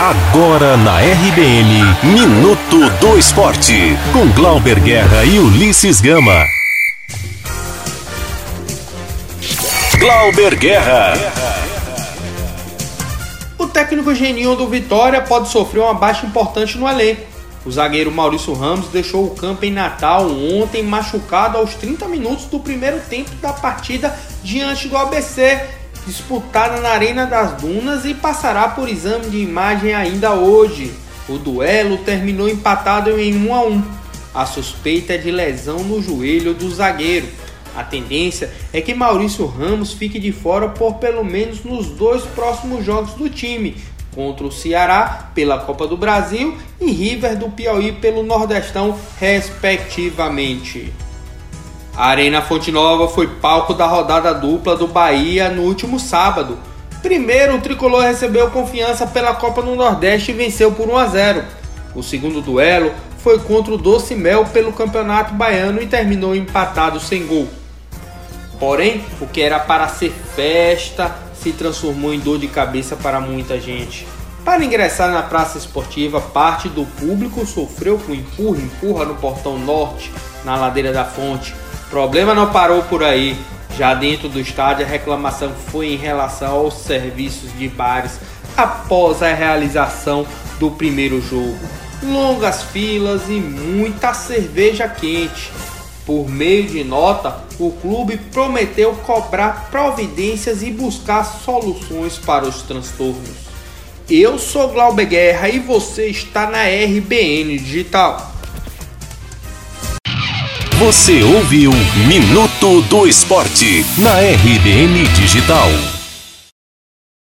Agora na RBN, Minuto do Esporte, com Glauber Guerra e Ulisses Gama. Glauber Guerra. O técnico Geninho do Vitória pode sofrer uma baixa importante no elenco. O zagueiro Maurício Ramos deixou o campo em Natal ontem machucado aos 30 minutos do primeiro tempo da partida diante do ABC disputada na Arena das Dunas e passará por exame de imagem ainda hoje. O duelo terminou empatado em 1 a 1. A suspeita é de lesão no joelho do zagueiro. A tendência é que Maurício Ramos fique de fora por pelo menos nos dois próximos jogos do time, contra o Ceará pela Copa do Brasil e River do Piauí pelo Nordestão, respectivamente. A Arena Fonte Nova foi palco da rodada dupla do Bahia no último sábado. Primeiro, o tricolor recebeu confiança pela Copa do Nordeste e venceu por 1 a 0. O segundo duelo foi contra o Doce Mel pelo Campeonato Baiano e terminou empatado sem gol. Porém, o que era para ser festa se transformou em dor de cabeça para muita gente. Para ingressar na praça esportiva, parte do público sofreu com empurra-empurra no portão norte, na ladeira da fonte, problema não parou por aí. Já dentro do estádio, a reclamação foi em relação aos serviços de bares após a realização do primeiro jogo. Longas filas e muita cerveja quente. Por meio de nota, o clube prometeu cobrar providências e buscar soluções para os transtornos. Eu sou Glauber Guerra e você está na RBN Digital. Você ouviu Minuto do Esporte na RBN Digital.